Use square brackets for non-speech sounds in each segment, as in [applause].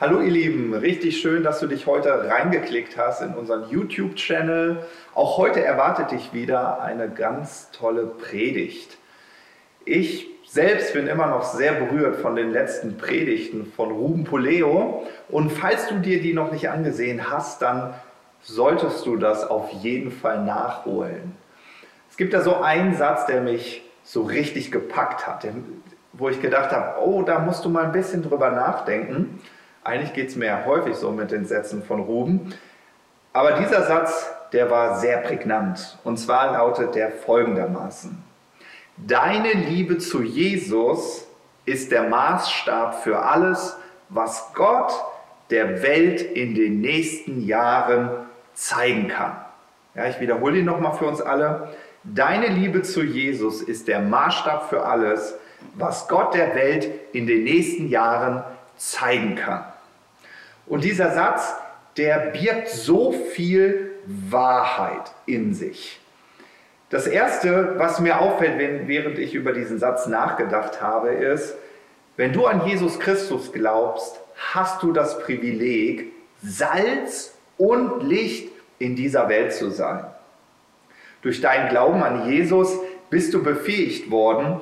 Hallo ihr Lieben, richtig schön, dass du dich heute reingeklickt hast in unseren YouTube-Channel. Auch heute erwartet dich wieder eine ganz tolle Predigt. Ich selbst bin immer noch sehr berührt von den letzten Predigten von Ruben Poleo und falls du dir die noch nicht angesehen hast, dann solltest du das auf jeden Fall nachholen. Es gibt da so einen Satz, der mich so richtig gepackt hat, wo ich gedacht habe, oh, da musst du mal ein bisschen drüber nachdenken. Eigentlich geht es mir häufig so mit den Sätzen von Ruben. Aber dieser Satz, der war sehr prägnant. Und zwar lautet der folgendermaßen. Deine Liebe zu Jesus ist der Maßstab für alles, was Gott der Welt in den nächsten Jahren zeigen kann. Ja, ich wiederhole ihn nochmal für uns alle. Deine Liebe zu Jesus ist der Maßstab für alles, was Gott der Welt in den nächsten Jahren zeigen kann. Und dieser Satz, der birgt so viel Wahrheit in sich. Das Erste, was mir auffällt, während ich über diesen Satz nachgedacht habe, ist, wenn du an Jesus Christus glaubst, hast du das Privileg, Salz und Licht in dieser Welt zu sein. Durch deinen Glauben an Jesus bist du befähigt worden,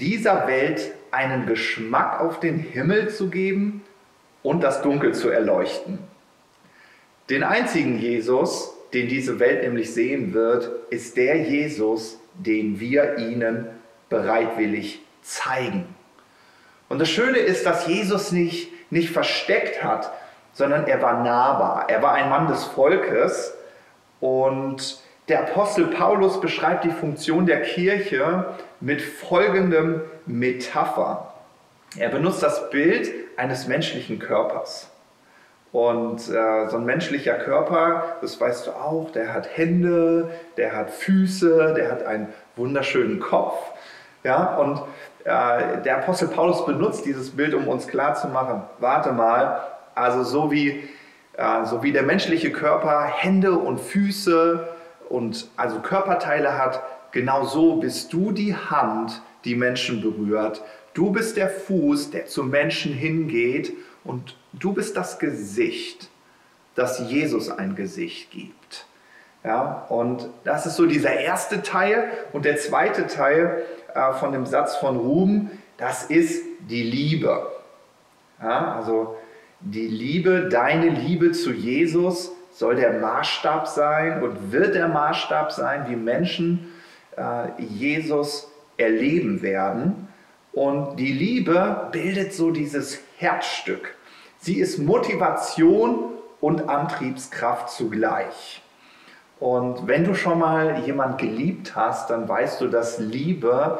dieser Welt einen Geschmack auf den Himmel zu geben und das Dunkel zu erleuchten. Den einzigen Jesus, den diese Welt nämlich sehen wird, ist der Jesus, den wir ihnen bereitwillig zeigen. Und das Schöne ist, dass Jesus nicht, nicht versteckt hat, sondern er war nahbar. Er war ein Mann des Volkes und der Apostel Paulus beschreibt die Funktion der Kirche mit folgendem Metapher. Er benutzt das Bild eines menschlichen Körpers. Und äh, so ein menschlicher Körper, das weißt du auch, der hat Hände, der hat Füße, der hat einen wunderschönen Kopf. Ja, und äh, der Apostel Paulus benutzt dieses Bild, um uns klarzumachen, warte mal, also so wie, äh, so wie der menschliche Körper Hände und Füße und also Körperteile hat, genau so bist du die Hand, die Menschen berührt Du bist der Fuß, der zum Menschen hingeht und du bist das Gesicht, das Jesus ein Gesicht gibt. Ja, und das ist so dieser erste Teil. Und der zweite Teil äh, von dem Satz von Ruhm, das ist die Liebe. Ja, also die Liebe, deine Liebe zu Jesus soll der Maßstab sein und wird der Maßstab sein, wie Menschen äh, Jesus erleben werden. Und die Liebe bildet so dieses Herzstück. Sie ist Motivation und Antriebskraft zugleich. Und wenn du schon mal jemand geliebt hast, dann weißt du, dass Liebe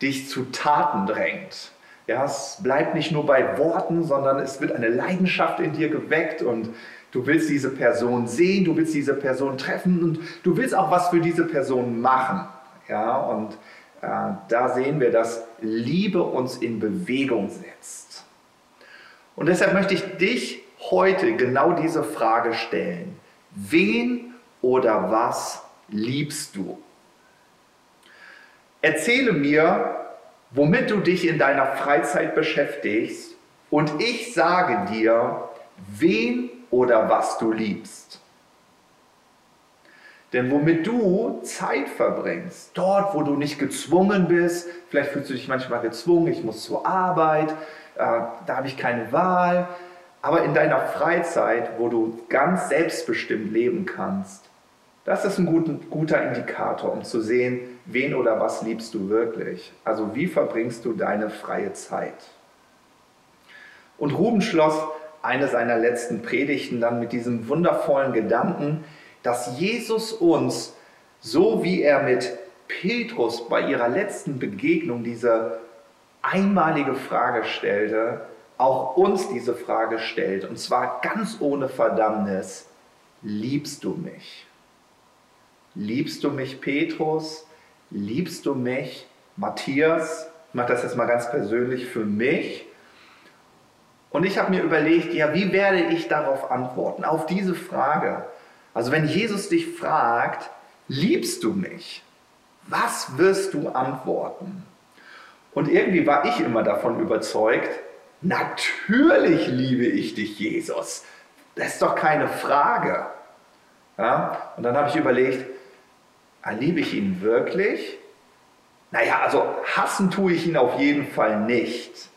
dich zu Taten drängt. Ja, es bleibt nicht nur bei Worten, sondern es wird eine Leidenschaft in dir geweckt und du willst diese Person sehen, du willst diese Person treffen und du willst auch was für diese Person machen. Ja, und da sehen wir, dass Liebe uns in Bewegung setzt. Und deshalb möchte ich dich heute genau diese Frage stellen. Wen oder was liebst du? Erzähle mir, womit du dich in deiner Freizeit beschäftigst und ich sage dir, wen oder was du liebst. Denn womit du Zeit verbringst, dort, wo du nicht gezwungen bist, vielleicht fühlst du dich manchmal gezwungen, ich muss zur Arbeit, äh, da habe ich keine Wahl, aber in deiner Freizeit, wo du ganz selbstbestimmt leben kannst, das ist ein guten, guter Indikator, um zu sehen, wen oder was liebst du wirklich. Also wie verbringst du deine freie Zeit? Und Ruben schloss eine seiner letzten Predigten dann mit diesem wundervollen Gedanken, dass Jesus uns, so wie er mit Petrus bei ihrer letzten Begegnung diese einmalige Frage stellte, auch uns diese Frage stellt, und zwar ganz ohne Verdammnis, liebst du mich? Liebst du mich, Petrus? Liebst du mich, Matthias? Ich mache das jetzt mal ganz persönlich für mich. Und ich habe mir überlegt, ja, wie werde ich darauf antworten, auf diese Frage? Also wenn Jesus dich fragt, liebst du mich? Was wirst du antworten? Und irgendwie war ich immer davon überzeugt, Natürlich liebe ich dich, Jesus. Das ist doch keine Frage. Ja? Und dann habe ich überlegt, ah, liebe ich ihn wirklich? Naja, also hassen tue ich ihn auf jeden Fall nicht.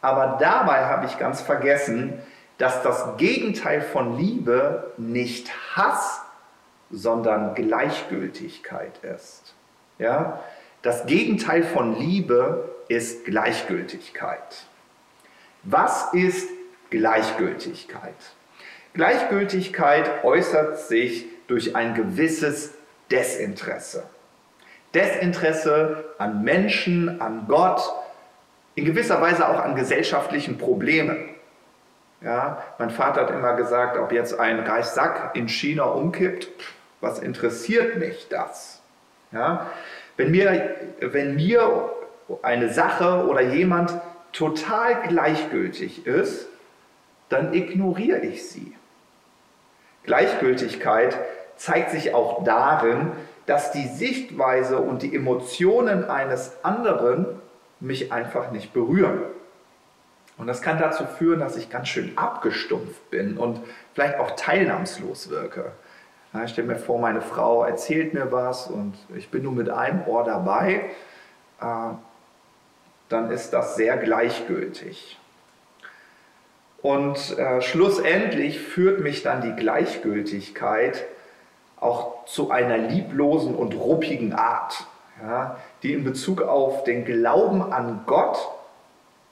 Aber dabei habe ich ganz vergessen, dass das Gegenteil von Liebe nicht Hass, sondern Gleichgültigkeit ist. Ja? Das Gegenteil von Liebe ist Gleichgültigkeit. Was ist Gleichgültigkeit? Gleichgültigkeit äußert sich durch ein gewisses Desinteresse. Desinteresse an Menschen, an Gott, in gewisser Weise auch an gesellschaftlichen Problemen. Ja, mein Vater hat immer gesagt, ob jetzt ein Reissack in China umkippt, was interessiert mich das? Ja, wenn, mir, wenn mir eine Sache oder jemand total gleichgültig ist, dann ignoriere ich sie. Gleichgültigkeit zeigt sich auch darin, dass die Sichtweise und die Emotionen eines anderen mich einfach nicht berühren. Und das kann dazu führen, dass ich ganz schön abgestumpft bin und vielleicht auch teilnahmslos wirke. Ja, ich stelle mir vor, meine Frau erzählt mir was und ich bin nur mit einem Ohr dabei. Äh, dann ist das sehr gleichgültig. Und äh, schlussendlich führt mich dann die Gleichgültigkeit auch zu einer lieblosen und ruppigen Art, ja, die in Bezug auf den Glauben an Gott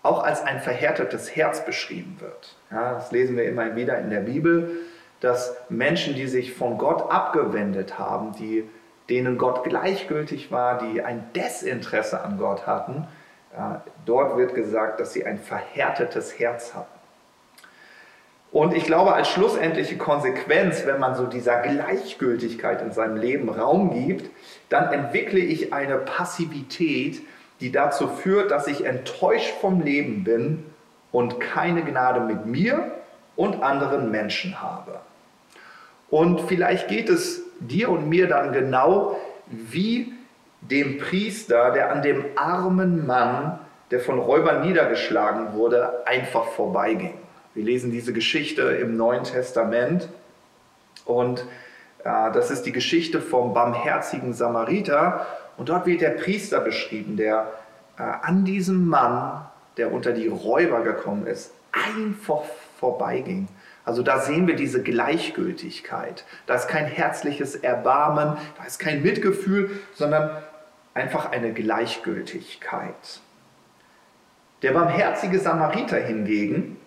auch als ein verhärtetes Herz beschrieben wird. Ja, das lesen wir immer wieder in der Bibel, dass Menschen, die sich von Gott abgewendet haben, die, denen Gott gleichgültig war, die ein Desinteresse an Gott hatten, dort wird gesagt, dass sie ein verhärtetes Herz hatten. Und ich glaube, als schlussendliche Konsequenz, wenn man so dieser Gleichgültigkeit in seinem Leben Raum gibt, dann entwickle ich eine Passivität, die dazu führt, dass ich enttäuscht vom Leben bin und keine Gnade mit mir und anderen Menschen habe. Und vielleicht geht es dir und mir dann genau wie dem Priester, der an dem armen Mann, der von Räubern niedergeschlagen wurde, einfach vorbeiging. Wir lesen diese Geschichte im Neuen Testament und äh, das ist die Geschichte vom barmherzigen Samariter und dort wird der Priester beschrieben, der äh, an diesem Mann, der unter die Räuber gekommen ist, einfach vorbeiging. Also da sehen wir diese Gleichgültigkeit. Da ist kein herzliches Erbarmen, da ist kein Mitgefühl, sondern einfach eine Gleichgültigkeit. Der barmherzige Samariter hingegen,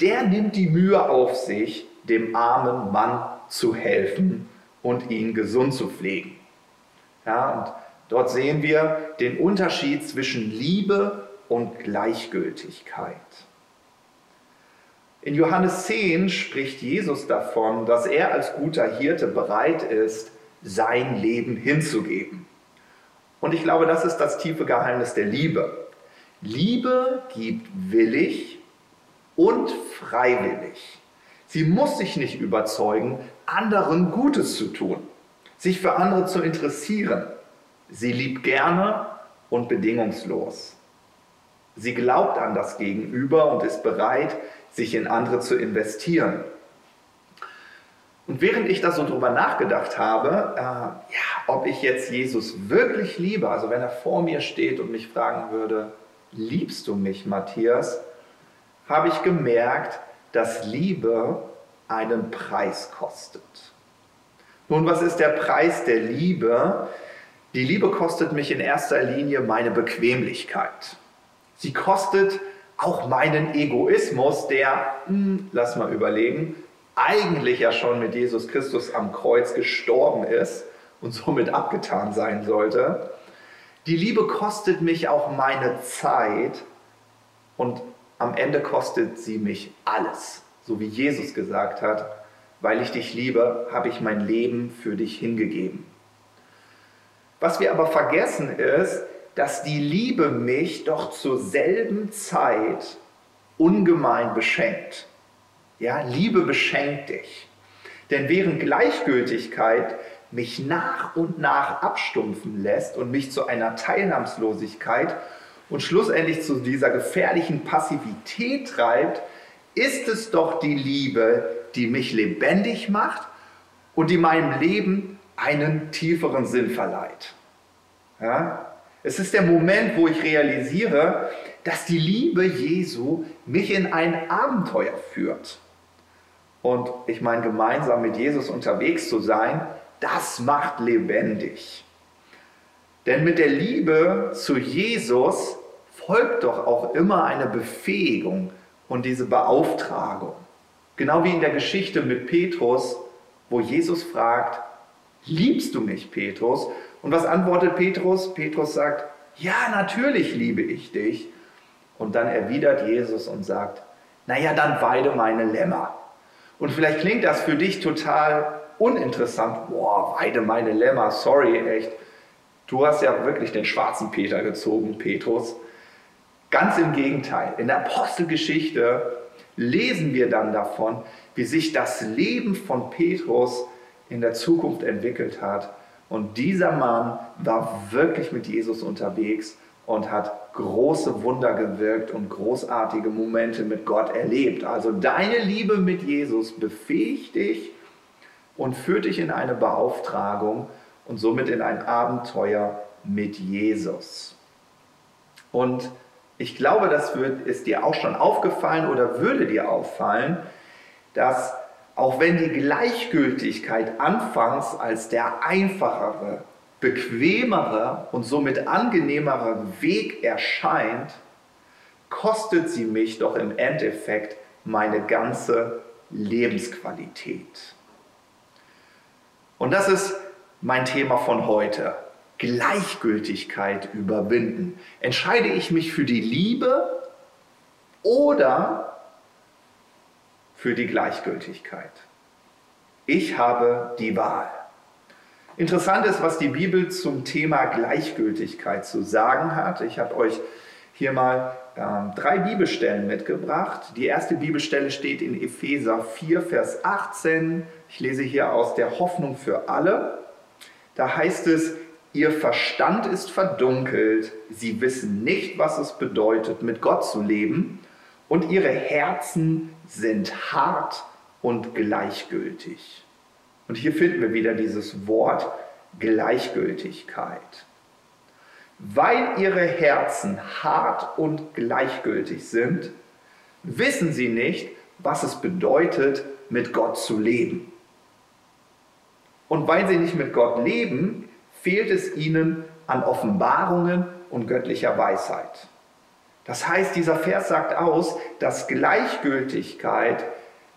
der nimmt die Mühe auf sich, dem armen Mann zu helfen und ihn gesund zu pflegen. Ja, und dort sehen wir den Unterschied zwischen Liebe und Gleichgültigkeit. In Johannes 10 spricht Jesus davon, dass er als guter Hirte bereit ist, sein Leben hinzugeben. Und ich glaube, das ist das tiefe Geheimnis der Liebe. Liebe gibt willig und freiwillig. Sie muss sich nicht überzeugen, anderen Gutes zu tun, sich für andere zu interessieren. Sie liebt gerne und bedingungslos. Sie glaubt an das Gegenüber und ist bereit, sich in andere zu investieren. Und während ich da so drüber nachgedacht habe, äh, ja, ob ich jetzt Jesus wirklich liebe, also wenn er vor mir steht und mich fragen würde, liebst du mich, Matthias, habe ich gemerkt, dass Liebe einen Preis kostet. Nun, was ist der Preis der Liebe? Die Liebe kostet mich in erster Linie meine Bequemlichkeit. Sie kostet auch meinen Egoismus, der, hm, lass mal überlegen, eigentlich ja schon mit Jesus Christus am Kreuz gestorben ist und somit abgetan sein sollte. Die Liebe kostet mich auch meine Zeit und am Ende kostet sie mich alles, so wie Jesus gesagt hat, weil ich dich liebe, habe ich mein Leben für dich hingegeben. Was wir aber vergessen ist, dass die Liebe mich doch zur selben Zeit ungemein beschenkt. Ja, Liebe beschenkt dich. Denn während Gleichgültigkeit mich nach und nach abstumpfen lässt und mich zu einer Teilnahmslosigkeit und schlussendlich zu dieser gefährlichen Passivität treibt, ist es doch die Liebe, die mich lebendig macht und die meinem Leben einen tieferen Sinn verleiht. Ja? Es ist der Moment, wo ich realisiere, dass die Liebe Jesu mich in ein Abenteuer führt. Und ich meine, gemeinsam mit Jesus unterwegs zu sein, das macht lebendig. Denn mit der Liebe zu Jesus folgt doch auch immer eine Befähigung und diese Beauftragung. Genau wie in der Geschichte mit Petrus, wo Jesus fragt, liebst du mich, Petrus? Und was antwortet Petrus? Petrus sagt, ja, natürlich liebe ich dich. Und dann erwidert Jesus und sagt, naja, dann weide meine Lämmer. Und vielleicht klingt das für dich total uninteressant. Boah, weide meine Lämmer, sorry, echt. Du hast ja wirklich den schwarzen Peter gezogen, Petrus. Ganz im Gegenteil. In der Apostelgeschichte lesen wir dann davon, wie sich das Leben von Petrus in der Zukunft entwickelt hat. Und dieser Mann war wirklich mit Jesus unterwegs und hat große Wunder gewirkt und großartige Momente mit Gott erlebt. Also deine Liebe mit Jesus befähigt dich und führt dich in eine Beauftragung und somit in ein Abenteuer mit Jesus. Und ich glaube, das wird, ist dir auch schon aufgefallen oder würde dir auffallen, dass auch wenn die Gleichgültigkeit anfangs als der einfachere, bequemere und somit angenehmere Weg erscheint, kostet sie mich doch im Endeffekt meine ganze Lebensqualität. Und das ist mein Thema von heute. Gleichgültigkeit überwinden. Entscheide ich mich für die Liebe oder für die Gleichgültigkeit. Ich habe die Wahl. Interessant ist, was die Bibel zum Thema Gleichgültigkeit zu sagen hat. Ich habe euch hier mal äh, drei Bibelstellen mitgebracht. Die erste Bibelstelle steht in Epheser 4, Vers 18. Ich lese hier aus der Hoffnung für alle. Da heißt es, ihr Verstand ist verdunkelt, sie wissen nicht, was es bedeutet, mit Gott zu leben und ihre Herzen sind hart und gleichgültig. Und hier finden wir wieder dieses Wort Gleichgültigkeit. Weil ihre Herzen hart und gleichgültig sind, wissen sie nicht, was es bedeutet, mit Gott zu leben. Und weil sie nicht mit Gott leben, fehlt es ihnen an Offenbarungen und göttlicher Weisheit. Das heißt, dieser Vers sagt aus, dass Gleichgültigkeit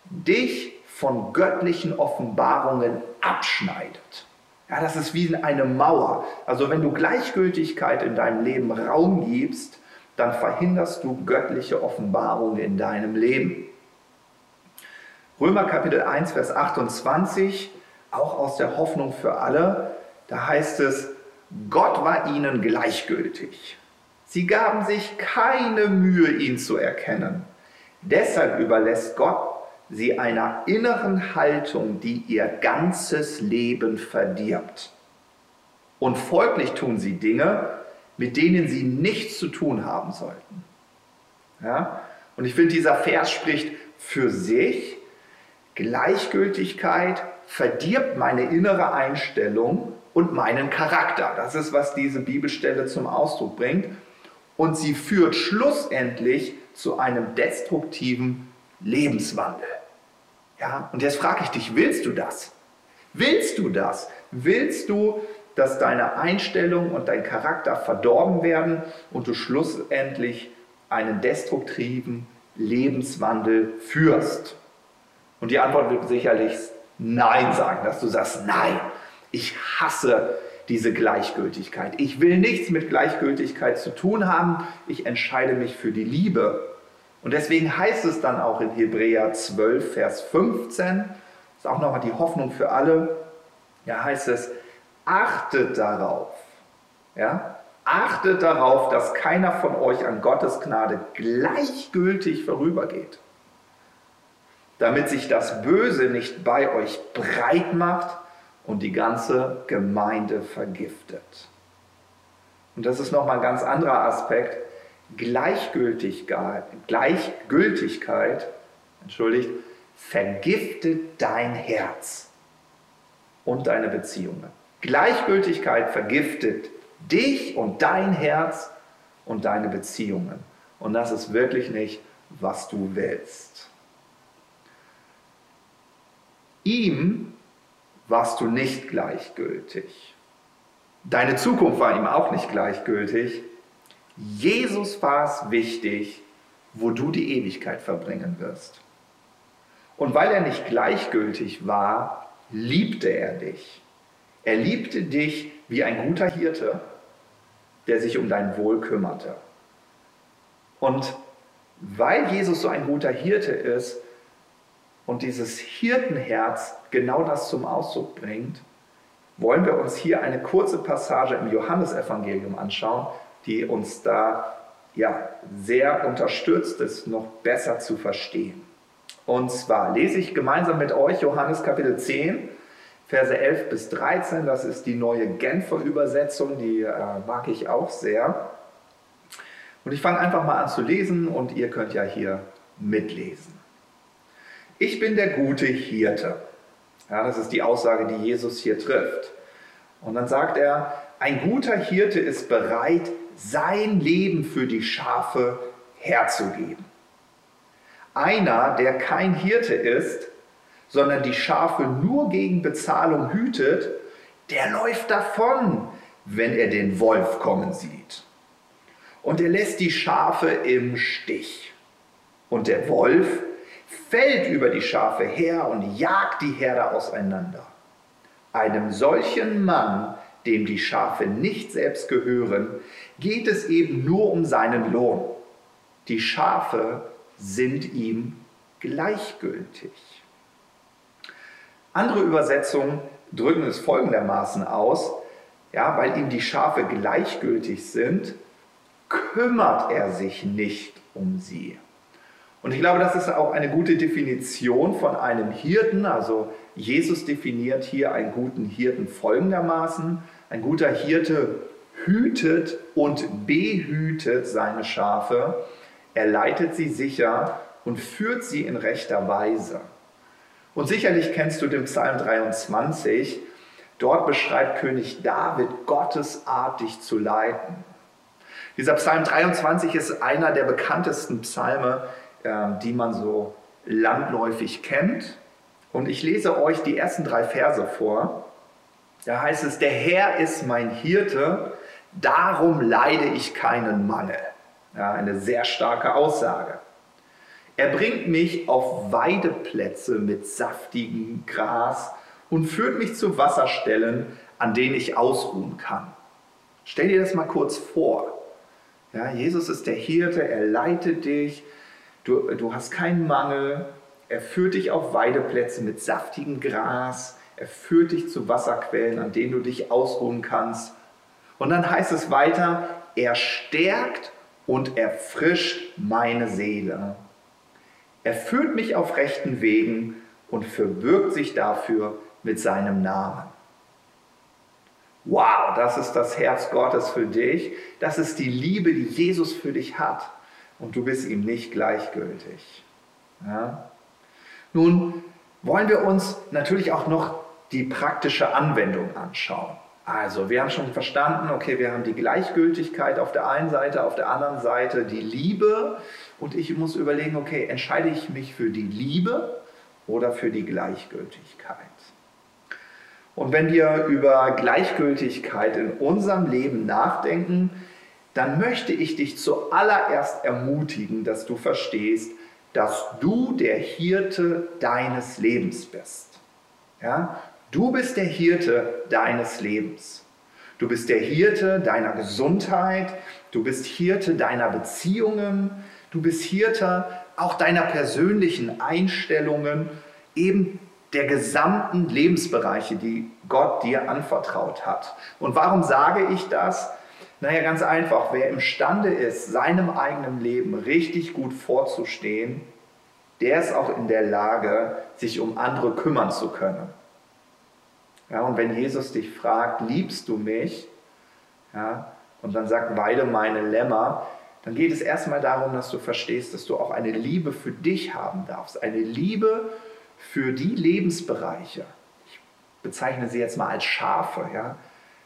dich von göttlichen Offenbarungen abschneidet. Ja, das ist wie eine Mauer. Also wenn du Gleichgültigkeit in deinem Leben Raum gibst, dann verhinderst du göttliche Offenbarungen in deinem Leben. Römer Kapitel 1, Vers 28, auch aus der Hoffnung für alle, da heißt es, Gott war ihnen gleichgültig. Sie gaben sich keine Mühe, ihn zu erkennen. Deshalb überlässt Gott sie einer inneren Haltung, die ihr ganzes Leben verdirbt. Und folglich tun sie Dinge, mit denen sie nichts zu tun haben sollten. Ja? Und ich finde, dieser Vers spricht für sich. Gleichgültigkeit verdirbt meine innere Einstellung und meinen Charakter. Das ist, was diese Bibelstelle zum Ausdruck bringt und sie führt schlussendlich zu einem destruktiven Lebenswandel. Ja, und jetzt frage ich dich, willst du das? Willst du das? Willst du, dass deine Einstellung und dein Charakter verdorben werden und du schlussendlich einen destruktiven Lebenswandel führst? Und die Antwort wird sicherlich Nein sagen, dass du sagst, nein, ich hasse diese Gleichgültigkeit. Ich will nichts mit Gleichgültigkeit zu tun haben. Ich entscheide mich für die Liebe. Und deswegen heißt es dann auch in Hebräer 12, Vers 15, das ist auch nochmal die Hoffnung für alle, da heißt es, achtet darauf, ja, achtet darauf, dass keiner von euch an Gottes Gnade gleichgültig vorübergeht, damit sich das Böse nicht bei euch breit macht und die ganze Gemeinde vergiftet. Und das ist nochmal ein ganz anderer Aspekt, Gleichgültigkeit, Gleichgültigkeit entschuldigt, vergiftet dein Herz und deine Beziehungen. Gleichgültigkeit vergiftet dich und dein Herz und deine Beziehungen. Und das ist wirklich nicht, was du willst. Ihm warst du nicht gleichgültig. Deine Zukunft war ihm auch nicht gleichgültig. Jesus war es wichtig, wo du die Ewigkeit verbringen wirst. Und weil er nicht gleichgültig war, liebte er dich. Er liebte dich wie ein guter Hirte, der sich um dein Wohl kümmerte. Und weil Jesus so ein guter Hirte ist und dieses Hirtenherz genau das zum Ausdruck bringt, wollen wir uns hier eine kurze Passage im Johannesevangelium anschauen, die uns da ja, sehr unterstützt, es noch besser zu verstehen. Und zwar lese ich gemeinsam mit euch Johannes Kapitel 10, Verse 11 bis 13. Das ist die neue Genfer Übersetzung, die äh, mag ich auch sehr. Und ich fange einfach mal an zu lesen und ihr könnt ja hier mitlesen. Ich bin der gute Hirte. Ja, das ist die Aussage, die Jesus hier trifft. Und dann sagt er, ein guter Hirte ist bereit, sein Leben für die Schafe herzugeben. Einer, der kein Hirte ist, sondern die Schafe nur gegen Bezahlung hütet, der läuft davon, wenn er den Wolf kommen sieht. Und er lässt die Schafe im Stich. Und der Wolf fällt über die Schafe her und jagt die Herde auseinander. Einem solchen Mann, dem die Schafe nicht selbst gehören, geht es eben nur um seinen Lohn. Die Schafe sind ihm gleichgültig. Andere Übersetzungen drücken es folgendermaßen aus, ja, weil ihm die Schafe gleichgültig sind, kümmert er sich nicht um sie. Und ich glaube, das ist auch eine gute Definition von einem Hirten. Also Jesus definiert hier einen guten Hirten folgendermaßen. Ein guter Hirte hütet und behütet seine Schafe. Er leitet sie sicher und führt sie in rechter Weise. Und sicherlich kennst du den Psalm 23. Dort beschreibt König David Gottes Art, zu leiten. Dieser Psalm 23 ist einer der bekanntesten Psalme, die man so landläufig kennt. Und ich lese euch die ersten drei Verse vor. Da heißt es, der Herr ist mein Hirte, darum leide ich keinen Mangel. Ja, eine sehr starke Aussage. Er bringt mich auf Weideplätze mit saftigem Gras und führt mich zu Wasserstellen, an denen ich ausruhen kann. Stell dir das mal kurz vor. Ja, Jesus ist der Hirte, er leitet dich, du, du hast keinen Mangel, er führt dich auf Weideplätze mit saftigem Gras, er führt dich zu Wasserquellen, an denen du dich ausruhen kannst. Und dann heißt es weiter, er stärkt und erfrischt meine Seele. Er führt mich auf rechten Wegen und verbirgt sich dafür mit seinem Namen. Wow, das ist das Herz Gottes für dich. Das ist die Liebe, die Jesus für dich hat. Und du bist ihm nicht gleichgültig. Ja? Nun wollen wir uns natürlich auch noch die praktische Anwendung anschauen. Also, wir haben schon verstanden, okay, wir haben die Gleichgültigkeit auf der einen Seite, auf der anderen Seite die Liebe. Und ich muss überlegen, okay, entscheide ich mich für die Liebe oder für die Gleichgültigkeit? Und wenn wir über Gleichgültigkeit in unserem Leben nachdenken, dann möchte ich dich zuallererst ermutigen, dass du verstehst, dass du der Hirte deines Lebens bist. Ja? Du bist der Hirte deines Lebens. Du bist der Hirte deiner Gesundheit, du bist Hirte deiner Beziehungen, du bist Hirte auch deiner persönlichen Einstellungen, eben der gesamten Lebensbereiche, die Gott dir anvertraut hat. Und warum sage ich das? Naja, ganz einfach, wer imstande ist, seinem eigenen Leben richtig gut vorzustehen, der ist auch in der Lage, sich um andere kümmern zu können. Ja, und wenn Jesus dich fragt, liebst du mich? Ja, und dann sagt, weide meine Lämmer, dann geht es erstmal darum, dass du verstehst, dass du auch eine Liebe für dich haben darfst. Eine Liebe für die Lebensbereiche. Ich bezeichne sie jetzt mal als Schafe. Ja?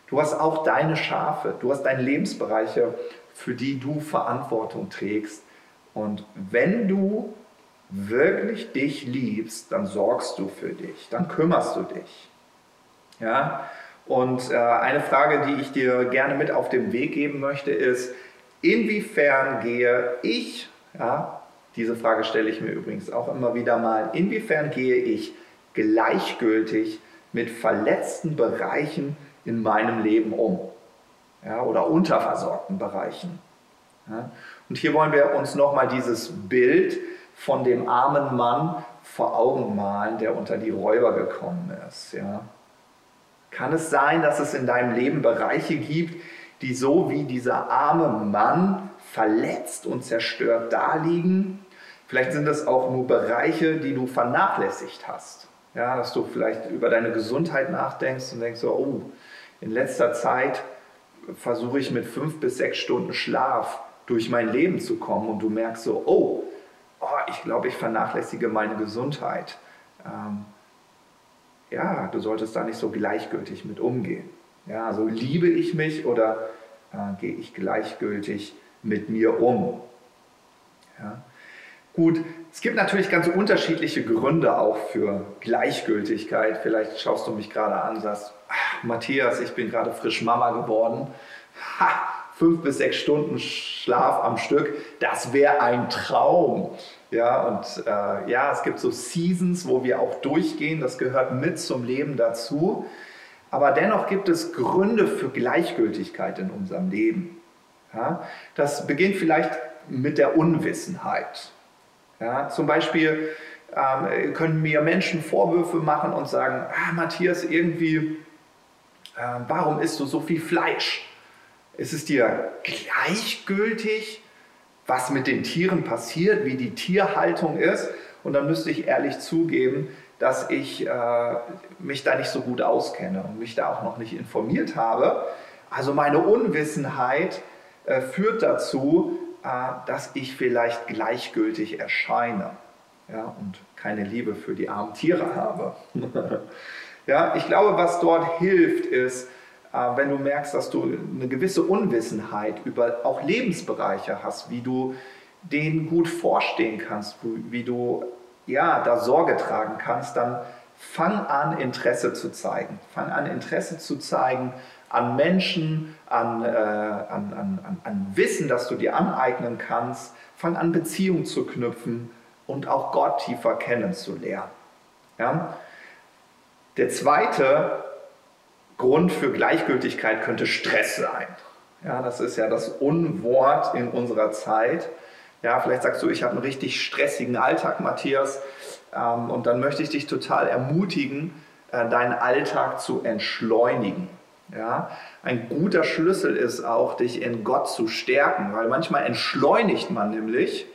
Du hast auch deine Schafe, du hast deine Lebensbereiche, für die du Verantwortung trägst. Und wenn du wirklich dich liebst, dann sorgst du für dich, dann kümmerst du dich. Ja? Und äh, eine Frage, die ich dir gerne mit auf den Weg geben möchte, ist, inwiefern gehe ich, ja, diese Frage stelle ich mir übrigens auch immer wieder mal, inwiefern gehe ich gleichgültig mit verletzten Bereichen in meinem Leben um? Ja, oder unterversorgten Bereichen. Ja? Und hier wollen wir uns nochmal dieses Bild von dem armen Mann vor Augen malen, der unter die Räuber gekommen ist. Ja? Kann es sein, dass es in deinem Leben Bereiche gibt, die so wie dieser arme Mann verletzt und zerstört daliegen? Vielleicht sind es auch nur Bereiche, die du vernachlässigt hast. Ja, dass du vielleicht über deine Gesundheit nachdenkst und denkst so, oh, in letzter Zeit versuche ich mit fünf bis sechs Stunden Schlaf durch mein Leben zu kommen und du merkst so, oh, oh ich glaube, ich vernachlässige meine Gesundheit. Ähm, ja, du solltest da nicht so gleichgültig mit umgehen. Ja, also liebe ich mich oder äh, gehe ich gleichgültig mit mir um? Ja. Gut, es gibt natürlich ganz unterschiedliche Gründe auch für Gleichgültigkeit. Vielleicht schaust du mich gerade an und sagst, ach, Matthias, ich bin gerade frisch Mama geworden. Ha, fünf bis sechs Stunden Schlaf am Stück, das wäre ein Traum. Ja, und äh, ja, es gibt so Seasons, wo wir auch durchgehen, das gehört mit zum Leben dazu. Aber dennoch gibt es Gründe für Gleichgültigkeit in unserem Leben. Ja, das beginnt vielleicht mit der Unwissenheit. Ja, zum Beispiel ähm, können mir Menschen Vorwürfe machen und sagen, ah, Matthias, irgendwie, äh, warum isst du so viel Fleisch? Ist es dir gleichgültig, was mit den Tieren passiert, wie die Tierhaltung ist? Und dann müsste ich ehrlich zugeben, dass ich äh, mich da nicht so gut auskenne und mich da auch noch nicht informiert habe. Also meine Unwissenheit äh, führt dazu, äh, dass ich vielleicht gleichgültig erscheine ja, und keine Liebe für die armen Tiere habe. [laughs] ja, ich glaube, was dort hilft, ist, äh, wenn du merkst, dass du eine gewisse Unwissenheit über auch Lebensbereiche hast, wie du denen gut vorstehen kannst, wie du ja, da Sorge tragen kannst, dann fang an, Interesse zu zeigen. Fang an, Interesse zu zeigen an Menschen, an, äh, an, an, an Wissen, das du dir aneignen kannst. Fang an, Beziehungen zu knüpfen und auch Gott tiefer kennenzulernen. Ja? Der zweite Grund für Gleichgültigkeit könnte Stress sein. Ja, das ist ja das Unwort in unserer Zeit. Ja, vielleicht sagst du, ich habe einen richtig stressigen Alltag, Matthias, ähm, und dann möchte ich dich total ermutigen, äh, deinen Alltag zu entschleunigen. Ja, ein guter Schlüssel ist auch, dich in Gott zu stärken, weil manchmal entschleunigt man nämlich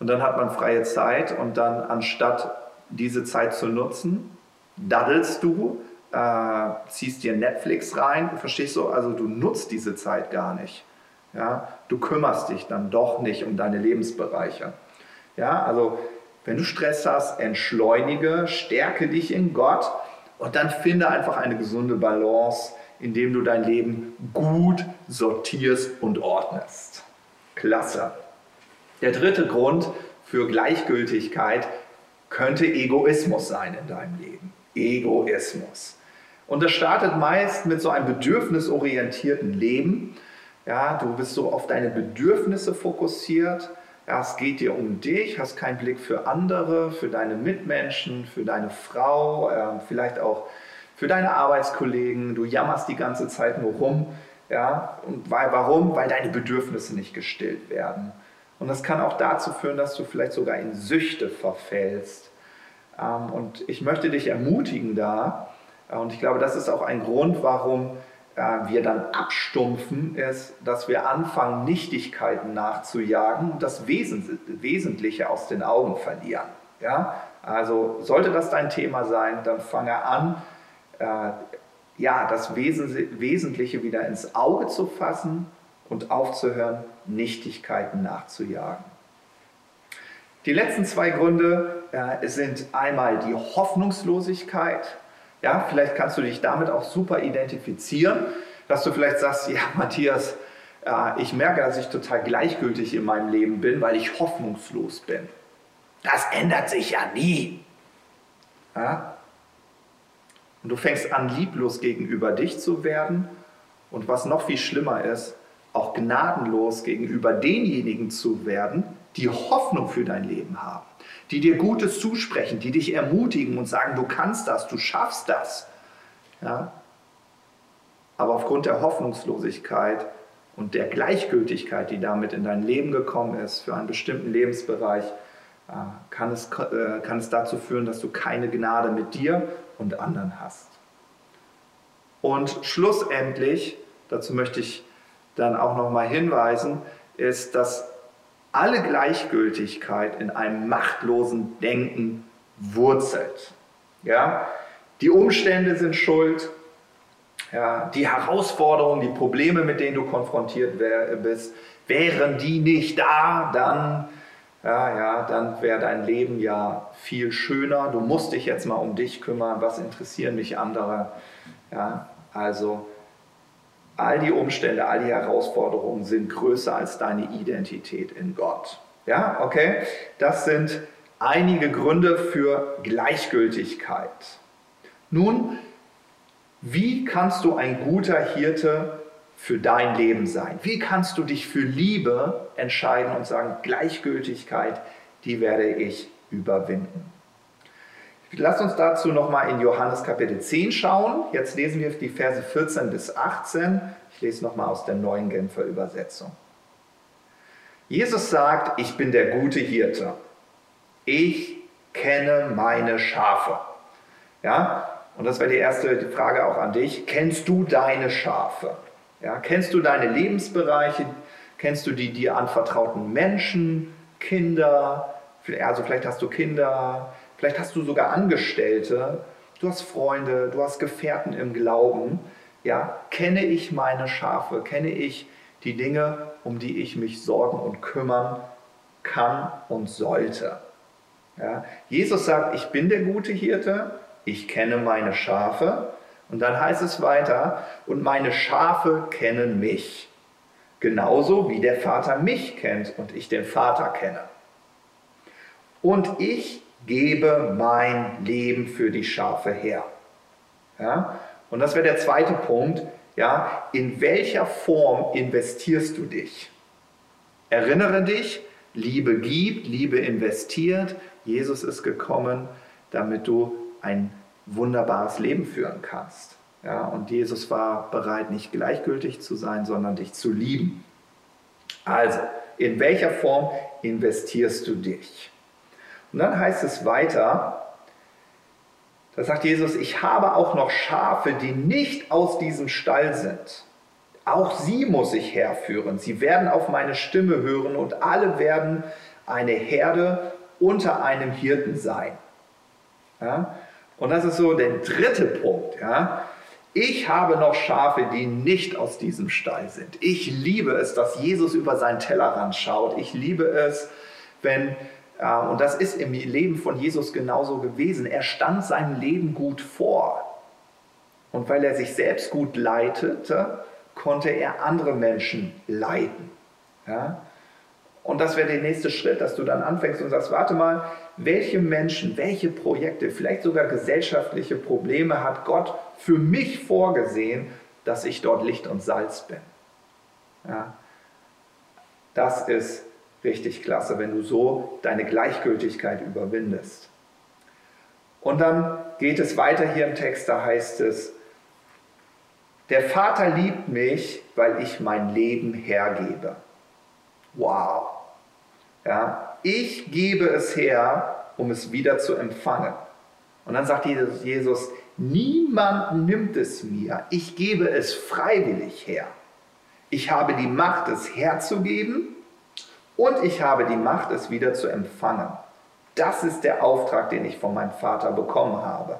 und dann hat man freie Zeit und dann anstatt diese Zeit zu nutzen, daddelst du äh, ziehst dir Netflix rein, verstehst du? Also du nutzt diese Zeit gar nicht. Ja? Du kümmerst dich dann doch nicht um deine Lebensbereiche. Ja? Also wenn du Stress hast, entschleunige, stärke dich in Gott und dann finde einfach eine gesunde Balance, indem du dein Leben gut sortierst und ordnest. Klasse. Der dritte Grund für Gleichgültigkeit könnte Egoismus sein in deinem Leben. Egoismus. Und das startet meist mit so einem bedürfnisorientierten Leben. Ja, du bist so auf deine Bedürfnisse fokussiert. Ja, es geht dir um dich, hast keinen Blick für andere, für deine Mitmenschen, für deine Frau, äh, vielleicht auch für deine Arbeitskollegen. Du jammerst die ganze Zeit nur rum. Ja, und weil, warum? Weil deine Bedürfnisse nicht gestillt werden. Und das kann auch dazu führen, dass du vielleicht sogar in Süchte verfällst. Ähm, und ich möchte dich ermutigen da, und ich glaube, das ist auch ein Grund, warum äh, wir dann abstumpfen, ist, dass wir anfangen, Nichtigkeiten nachzujagen und das Wesentliche aus den Augen verlieren. Ja? Also sollte das dein Thema sein, dann fange an, äh, ja, das Wesentliche wieder ins Auge zu fassen und aufzuhören, Nichtigkeiten nachzujagen. Die letzten zwei Gründe äh, sind einmal die Hoffnungslosigkeit. Ja, vielleicht kannst du dich damit auch super identifizieren, dass du vielleicht sagst, ja, [laughs] Matthias, äh, ich merke, dass ich total gleichgültig in meinem Leben bin, weil ich hoffnungslos bin. Das ändert sich ja nie. Ja? Und du fängst an, lieblos gegenüber dich zu werden. Und was noch viel schlimmer ist, auch gnadenlos gegenüber denjenigen zu werden, die Hoffnung für dein Leben haben, die dir Gutes zusprechen, die dich ermutigen und sagen, du kannst das, du schaffst das. Ja? Aber aufgrund der Hoffnungslosigkeit und der Gleichgültigkeit, die damit in dein Leben gekommen ist, für einen bestimmten Lebensbereich, äh, kann es, äh, kann es dazu führen, dass du keine Gnade mit dir und anderen hast. Und schlussendlich, dazu möchte ich dann auch nochmal hinweisen, ist, dass alle Gleichgültigkeit in einem machtlosen Denken wurzelt. Ja? Die Umstände sind schuld, ja, die Herausforderungen, die Probleme, mit denen du konfrontiert bist, wären die nicht da, dann, ja, ja, dann wäre dein Leben ja viel schöner. Du musst dich jetzt mal um dich kümmern. Was interessieren mich andere? Ja, also all die Umstände, all die Herausforderungen sind größer als deine Identität in Gott. Ja, okay? Das sind einige Gründe für Gleichgültigkeit. Nun wie kannst du ein guter Hirte für dein Leben sein? Wie kannst du dich für Liebe entscheiden und sagen, Gleichgültigkeit, die werde ich überwinden? Lass uns dazu nochmal in Johannes Kapitel 10 schauen. Jetzt lesen wir die Verse 14 bis 18. Ich lese nochmal aus der neuen Genfer Übersetzung. Jesus sagt, ich bin der gute Hirte. Ich kenne meine Schafe. Ja, und das wäre die erste Frage auch an dich. Kennst du deine Schafe? Ja, kennst du deine Lebensbereiche? Kennst du die dir anvertrauten Menschen, Kinder? Also vielleicht hast du Kinder, vielleicht hast du sogar Angestellte, du hast Freunde, du hast Gefährten im Glauben. Ja, kenne ich meine Schafe? Kenne ich die Dinge, um die ich mich sorgen und kümmern kann und sollte? Ja, Jesus sagt, ich bin der gute Hirte ich kenne meine Schafe. Und dann heißt es weiter, und meine Schafe kennen mich. Genauso wie der Vater mich kennt und ich den Vater kenne. Und ich gebe mein Leben für die Schafe her. Ja? Und das wäre der zweite Punkt. Ja? In welcher Form investierst du dich? Erinnere dich, Liebe gibt, Liebe investiert. Jesus ist gekommen, damit du ein wunderbares Leben führen kannst. Ja, und Jesus war bereit, nicht gleichgültig zu sein, sondern dich zu lieben. Also, in welcher Form investierst du dich? Und dann heißt es weiter, da sagt Jesus, ich habe auch noch Schafe, die nicht aus diesem Stall sind. Auch sie muss ich herführen. Sie werden auf meine Stimme hören und alle werden eine Herde unter einem Hirten sein. Ja? Und das ist so der dritte Punkt. Ja? Ich habe noch Schafe, die nicht aus diesem Stall sind. Ich liebe es, dass Jesus über seinen Tellerrand schaut. Ich liebe es, wenn, und das ist im Leben von Jesus genauso gewesen, er stand seinem Leben gut vor. Und weil er sich selbst gut leitete, konnte er andere Menschen leiten. Und das wäre der nächste Schritt, dass du dann anfängst und sagst, warte mal, welche Menschen, welche Projekte, vielleicht sogar gesellschaftliche Probleme hat Gott für mich vorgesehen, dass ich dort Licht und Salz bin. Ja, das ist richtig klasse, wenn du so deine Gleichgültigkeit überwindest. Und dann geht es weiter hier im Text, da heißt es, der Vater liebt mich, weil ich mein Leben hergebe. Wow. Ja, ich gebe es her, um es wieder zu empfangen. Und dann sagt Jesus, niemand nimmt es mir, ich gebe es freiwillig her. Ich habe die Macht, es herzugeben und ich habe die Macht, es wieder zu empfangen. Das ist der Auftrag, den ich von meinem Vater bekommen habe.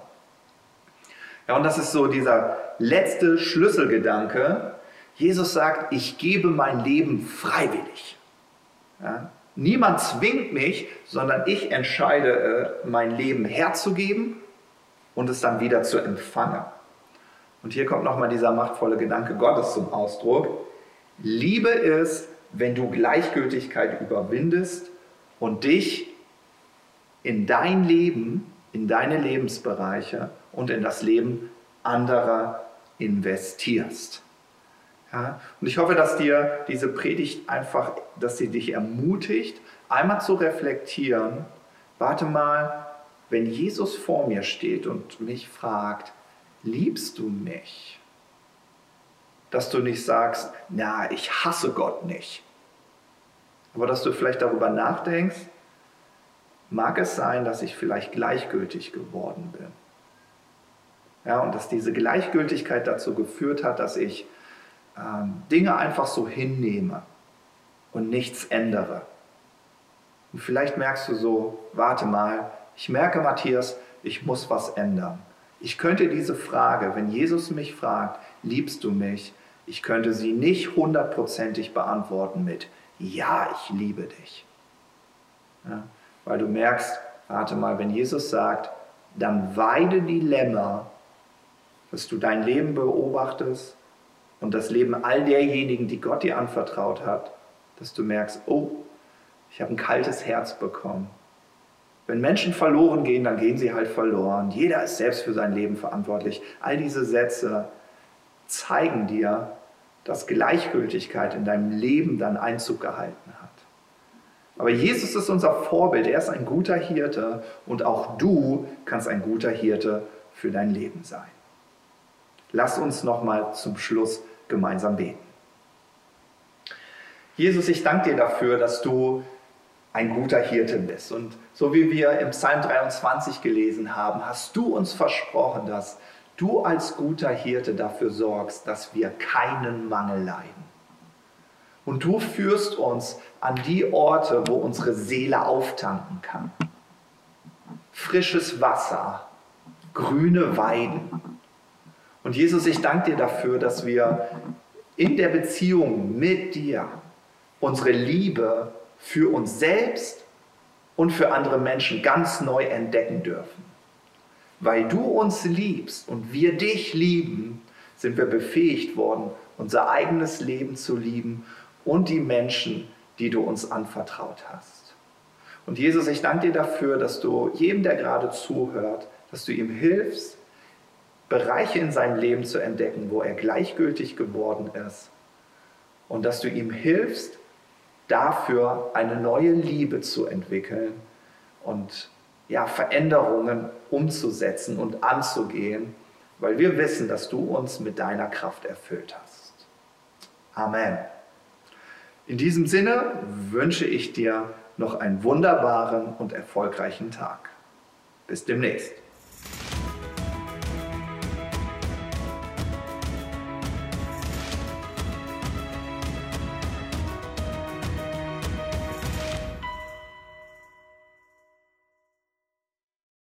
Ja, und das ist so dieser letzte Schlüsselgedanke, Jesus sagt, ich gebe mein Leben freiwillig. Ja? Niemand zwingt mich, sondern ich entscheide, äh, mein Leben herzugeben und es dann wieder zu empfangen. Und hier kommt nochmal dieser machtvolle Gedanke Gottes zum Ausdruck. Liebe ist, wenn du Gleichgültigkeit überwindest und dich in dein Leben, in deine Lebensbereiche und in das Leben anderer investierst. Ja, und ich hoffe, dass dir diese Predigt einfach, dass sie dich ermutigt, einmal zu reflektieren, warte mal, wenn Jesus vor mir steht und mich fragt, liebst du mich? Dass du nicht sagst, na, ich hasse Gott nicht. Aber dass du vielleicht darüber nachdenkst, mag es sein, dass ich vielleicht gleichgültig geworden bin. Ja, und dass diese Gleichgültigkeit dazu geführt hat, dass ich ähm, Dinge einfach so hinnehme und nichts ändere. Und vielleicht merkst du so, warte mal, ich merke, Matthias, ich muss was ändern. Ich könnte diese Frage, wenn Jesus mich fragt, liebst du mich, ich könnte sie nicht hundertprozentig beantworten mit, ja, ich liebe dich. Ja, weil du merkst, warte mal, wenn Jesus sagt, dann weide die Lämmer, dass du dein Leben beobachtest und das Leben all derjenigen, die Gott dir anvertraut hat, dass du merkst, oh, ich habe ein kaltes Herz bekommen. Wenn Menschen verloren gehen, dann gehen sie halt verloren. Jeder ist selbst für sein Leben verantwortlich. All diese Sätze zeigen dir, dass Gleichgültigkeit in deinem Leben dann Einzug gehalten hat. Aber Jesus ist unser Vorbild. Er ist ein guter Hirte und auch du kannst ein guter Hirte für dein Leben sein. Lass uns nochmal zum Schluss gemeinsam beten. Jesus, ich danke dir dafür, dass du ein guter Hirte bist. Und so wie wir im Psalm 23 gelesen haben, hast du uns versprochen, dass du als guter Hirte dafür sorgst, dass wir keinen Mangel leiden. Und du führst uns an die Orte, wo unsere Seele auftanken kann. Frisches Wasser, grüne Weiden, und Jesus, ich danke dir dafür, dass wir in der Beziehung mit dir unsere Liebe für uns selbst und für andere Menschen ganz neu entdecken dürfen. Weil du uns liebst und wir dich lieben, sind wir befähigt worden, unser eigenes Leben zu lieben und die Menschen, die du uns anvertraut hast. Und Jesus, ich danke dir dafür, dass du jedem, der gerade zuhört, dass du ihm hilfst, Bereiche in seinem Leben zu entdecken, wo er gleichgültig geworden ist. Und dass du ihm hilfst, dafür eine neue Liebe zu entwickeln und ja, Veränderungen umzusetzen und anzugehen, weil wir wissen, dass du uns mit deiner Kraft erfüllt hast. Amen. In diesem Sinne wünsche ich dir noch einen wunderbaren und erfolgreichen Tag. Bis demnächst.